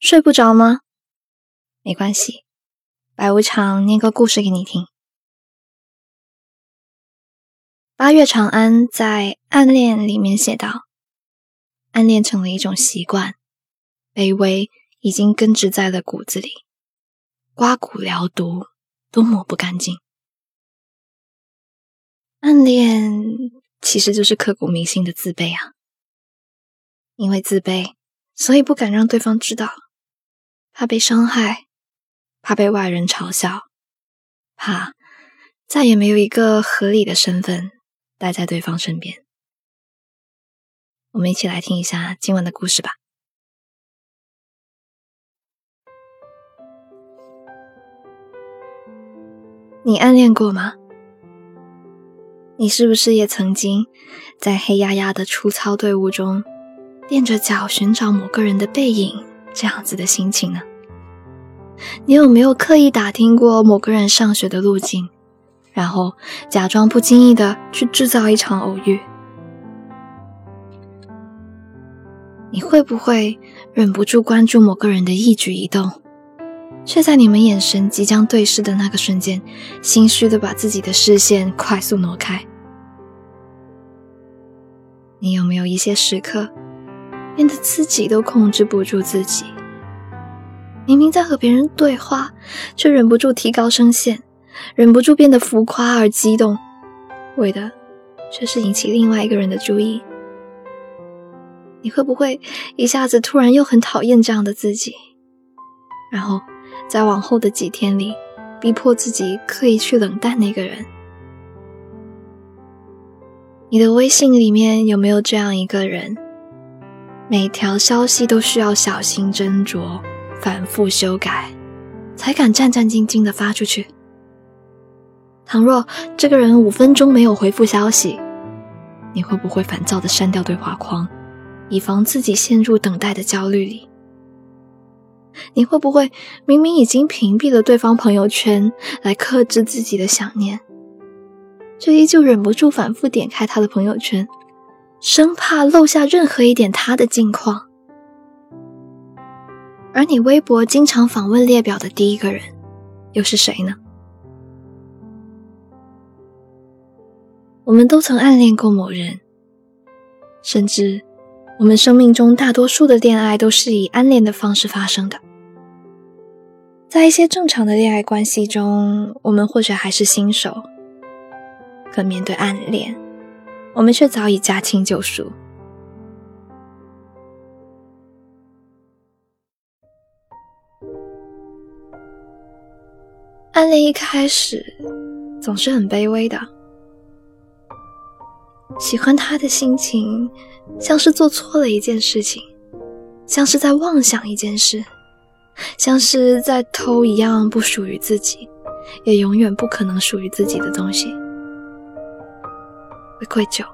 睡不着吗？没关系，白无常念个故事给你听。八月长安在《暗恋》里面写道：“暗恋成了一种习惯，卑微已经根植在了骨子里，刮骨疗毒都抹不干净。暗恋其实就是刻骨铭心的自卑啊，因为自卑。”所以不敢让对方知道，怕被伤害，怕被外人嘲笑，怕再也没有一个合理的身份待在对方身边。我们一起来听一下今晚的故事吧。你暗恋过吗？你是不是也曾经在黑压压的出操队伍中？踮着脚寻找某个人的背影，这样子的心情呢？你有没有刻意打听过某个人上学的路径，然后假装不经意的去制造一场偶遇？你会不会忍不住关注某个人的一举一动，却在你们眼神即将对视的那个瞬间，心虚的把自己的视线快速挪开？你有没有一些时刻？变得自己都控制不住自己，明明在和别人对话，却忍不住提高声线，忍不住变得浮夸而激动，为的却是引起另外一个人的注意。你会不会一下子突然又很讨厌这样的自己，然后在往后的几天里，逼迫自己刻意去冷淡那个人？你的微信里面有没有这样一个人？每条消息都需要小心斟酌、反复修改，才敢战战兢兢地发出去。倘若这个人五分钟没有回复消息，你会不会烦躁地删掉对话框，以防自己陷入等待的焦虑里？你会不会明明已经屏蔽了对方朋友圈，来克制自己的想念，却依旧忍不住反复点开他的朋友圈？生怕漏下任何一点他的近况，而你微博经常访问列表的第一个人，又是谁呢？我们都曾暗恋过某人，甚至我们生命中大多数的恋爱都是以暗恋的方式发生的。在一些正常的恋爱关系中，我们或许还是新手，可面对暗恋。我们却早已驾轻就熟。暗恋一开始总是很卑微的，喜欢他的心情像是做错了一件事情，像是在妄想一件事，像是在偷一样不属于自己，也永远不可能属于自己的东西。会愧疚，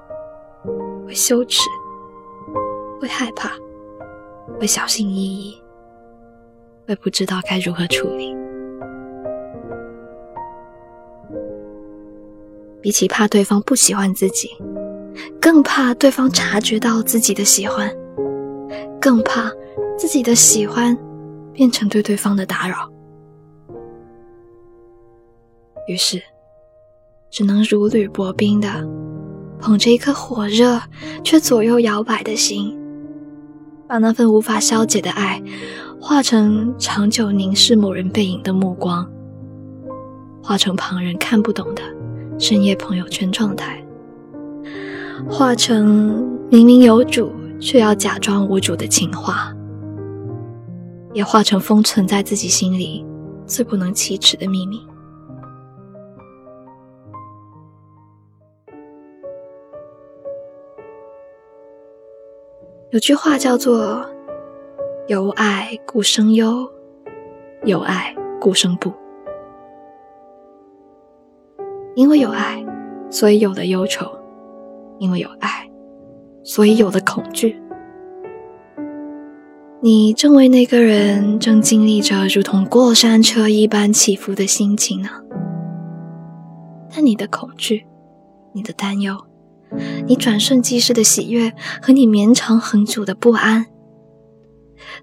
会羞耻，会害怕，会小心翼翼，会不知道该如何处理。比起怕对方不喜欢自己，更怕对方察觉到自己的喜欢，更怕自己的喜欢变成对对方的打扰。于是，只能如履薄冰的。捧着一颗火热却左右摇摆的心，把那份无法消解的爱，化成长久凝视某人背影的目光，化成旁人看不懂的深夜朋友圈状态，化成明明有主却要假装无主的情话，也化成封存在自己心里最不能启齿的秘密。有句话叫做“有爱故生忧，有爱故生怖”。因为有爱，所以有了忧愁；因为有爱，所以有了恐惧。你正为那个人正经历着如同过山车一般起伏的心情呢。但你的恐惧，你的担忧。你转瞬即逝的喜悦和你绵长很久的不安，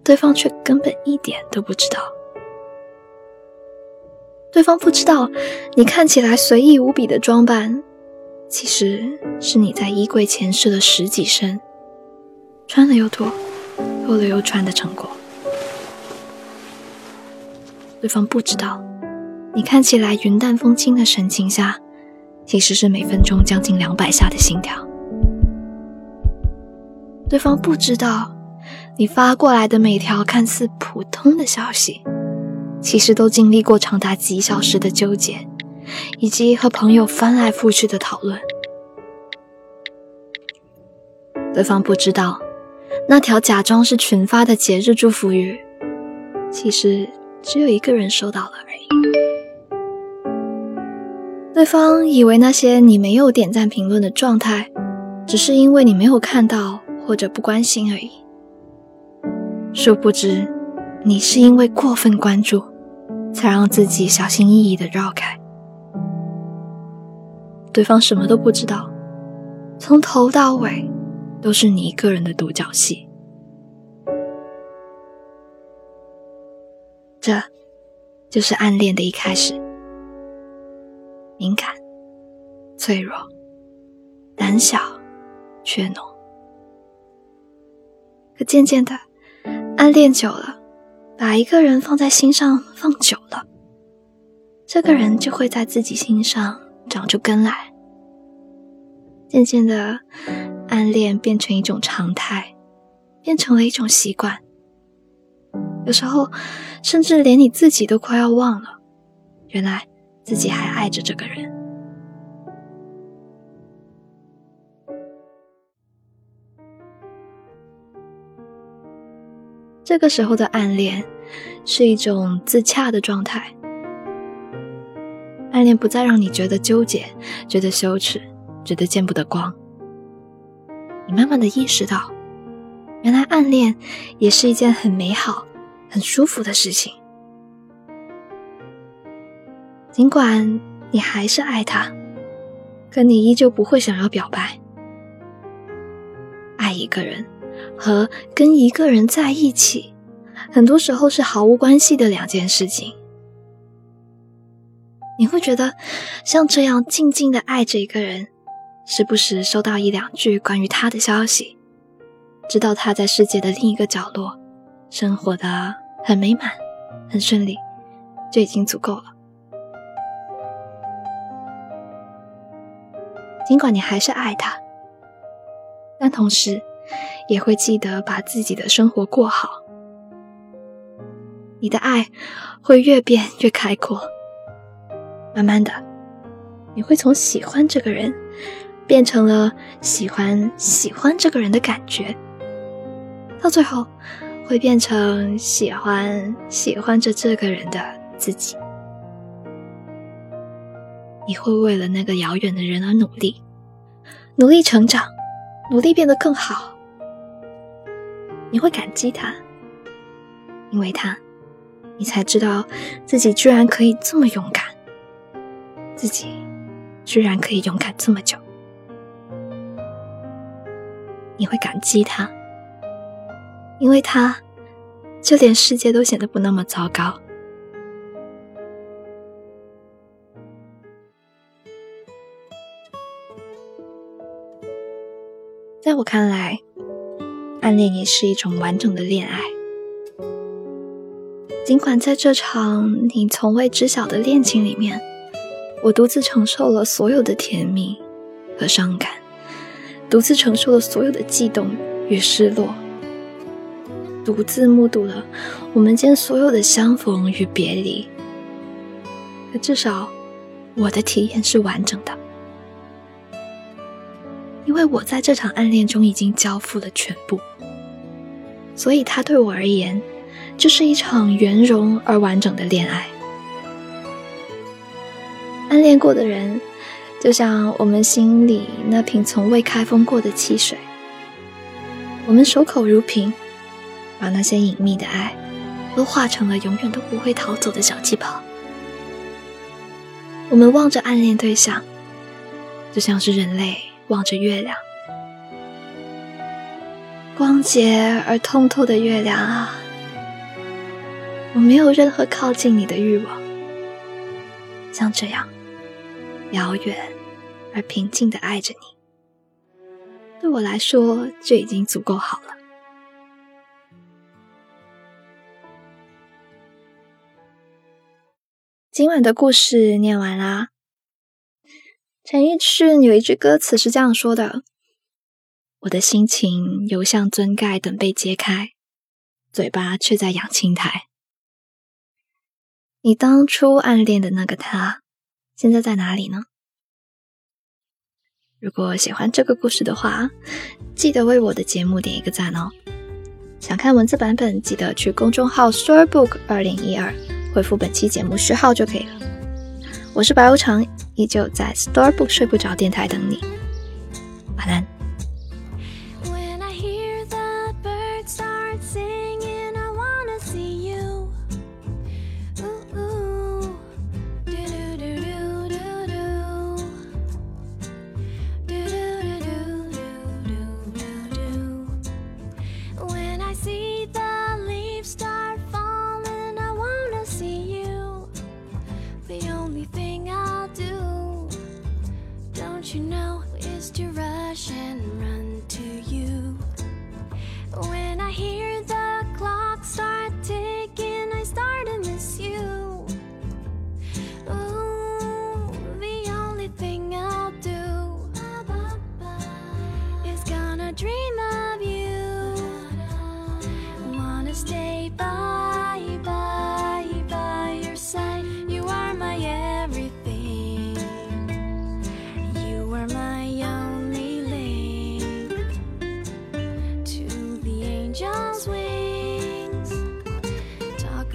对方却根本一点都不知道。对方不知道你看起来随意无比的装扮，其实是你在衣柜前试了十几身，穿了又脱，脱了又穿的成果。对方不知道，你看起来云淡风轻的神情下，其实是每分钟将近两百下的心跳。对方不知道，你发过来的每条看似普通的消息，其实都经历过长达几小时的纠结，以及和朋友翻来覆去的讨论。对方不知道，那条假装是群发的节日祝福语，其实。只有一个人收到了而已。对方以为那些你没有点赞评论的状态，只是因为你没有看到或者不关心而已。殊不知，你是因为过分关注，才让自己小心翼翼的绕开。对方什么都不知道，从头到尾都是你一个人的独角戏。这，就是暗恋的一开始。敏感、脆弱、胆小、怯懦。可渐渐的，暗恋久了，把一个人放在心上放久了，这个人就会在自己心上长出根来。渐渐的，暗恋变成一种常态，变成了一种习惯。有时候，甚至连你自己都快要忘了，原来自己还爱着这个人。这个时候的暗恋，是一种自洽的状态。暗恋不再让你觉得纠结、觉得羞耻、觉得见不得光。你慢慢的意识到，原来暗恋也是一件很美好。很舒服的事情，尽管你还是爱他，可你依旧不会想要表白。爱一个人和跟一个人在一起，很多时候是毫无关系的两件事情。你会觉得像这样静静的爱着一个人，时不时收到一两句关于他的消息，知道他在世界的另一个角落生活的。很美满，很顺利，就已经足够了。尽管你还是爱他，但同时也会记得把自己的生活过好。你的爱会越变越开阔，慢慢的，你会从喜欢这个人变成了喜欢喜欢这个人的感觉，到最后。会变成喜欢喜欢着这个人的自己，你会为了那个遥远的人而努力，努力成长，努力变得更好。你会感激他，因为他，你才知道自己居然可以这么勇敢，自己居然可以勇敢这么久。你会感激他。因为他，就连世界都显得不那么糟糕。在我看来，暗恋也是一种完整的恋爱。尽管在这场你从未知晓的恋情里面，我独自承受了所有的甜蜜和伤感，独自承受了所有的悸动与失落。独自目睹了我们间所有的相逢与别离，可至少我的体验是完整的，因为我在这场暗恋中已经交付了全部，所以它对我而言就是一场圆融而完整的恋爱。暗恋过的人，就像我们心里那瓶从未开封过的汽水，我们守口如瓶。把那些隐秘的爱，都化成了永远都不会逃走的小气泡。我们望着暗恋对象，就像是人类望着月亮。光洁而通透的月亮啊，我没有任何靠近你的欲望，像这样遥远而平静的爱着你，对我来说就已经足够好了。今晚的故事念完啦。陈奕迅有一句歌词是这样说的：“我的心情犹像樽盖等被揭开，嘴巴却在养青苔。”你当初暗恋的那个他，现在在哪里呢？如果喜欢这个故事的话，记得为我的节目点一个赞哦。想看文字版本，记得去公众号 Storybook 二零一二回复本期节目序号就可以了。我是白无常，依旧在 Storebook 睡不着电台等你，晚安。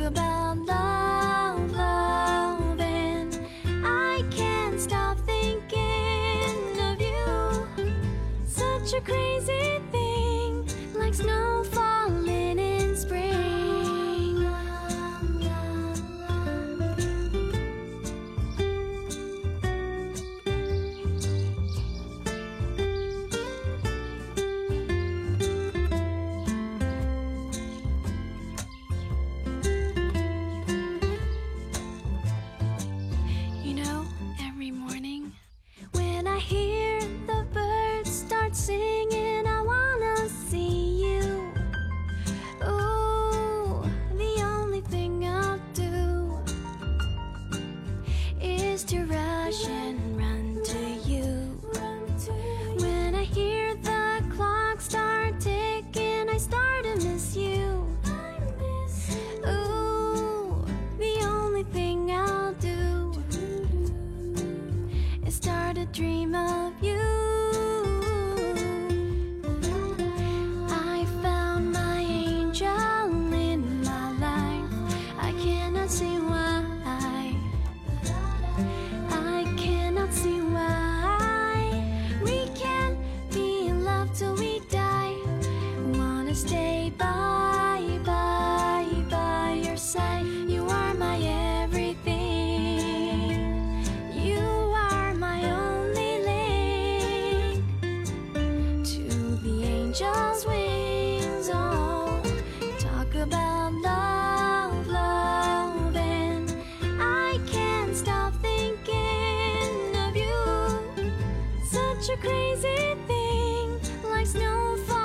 About love, love, and I can't stop thinking of you. Such a crazy such a crazy thing, like snowfall.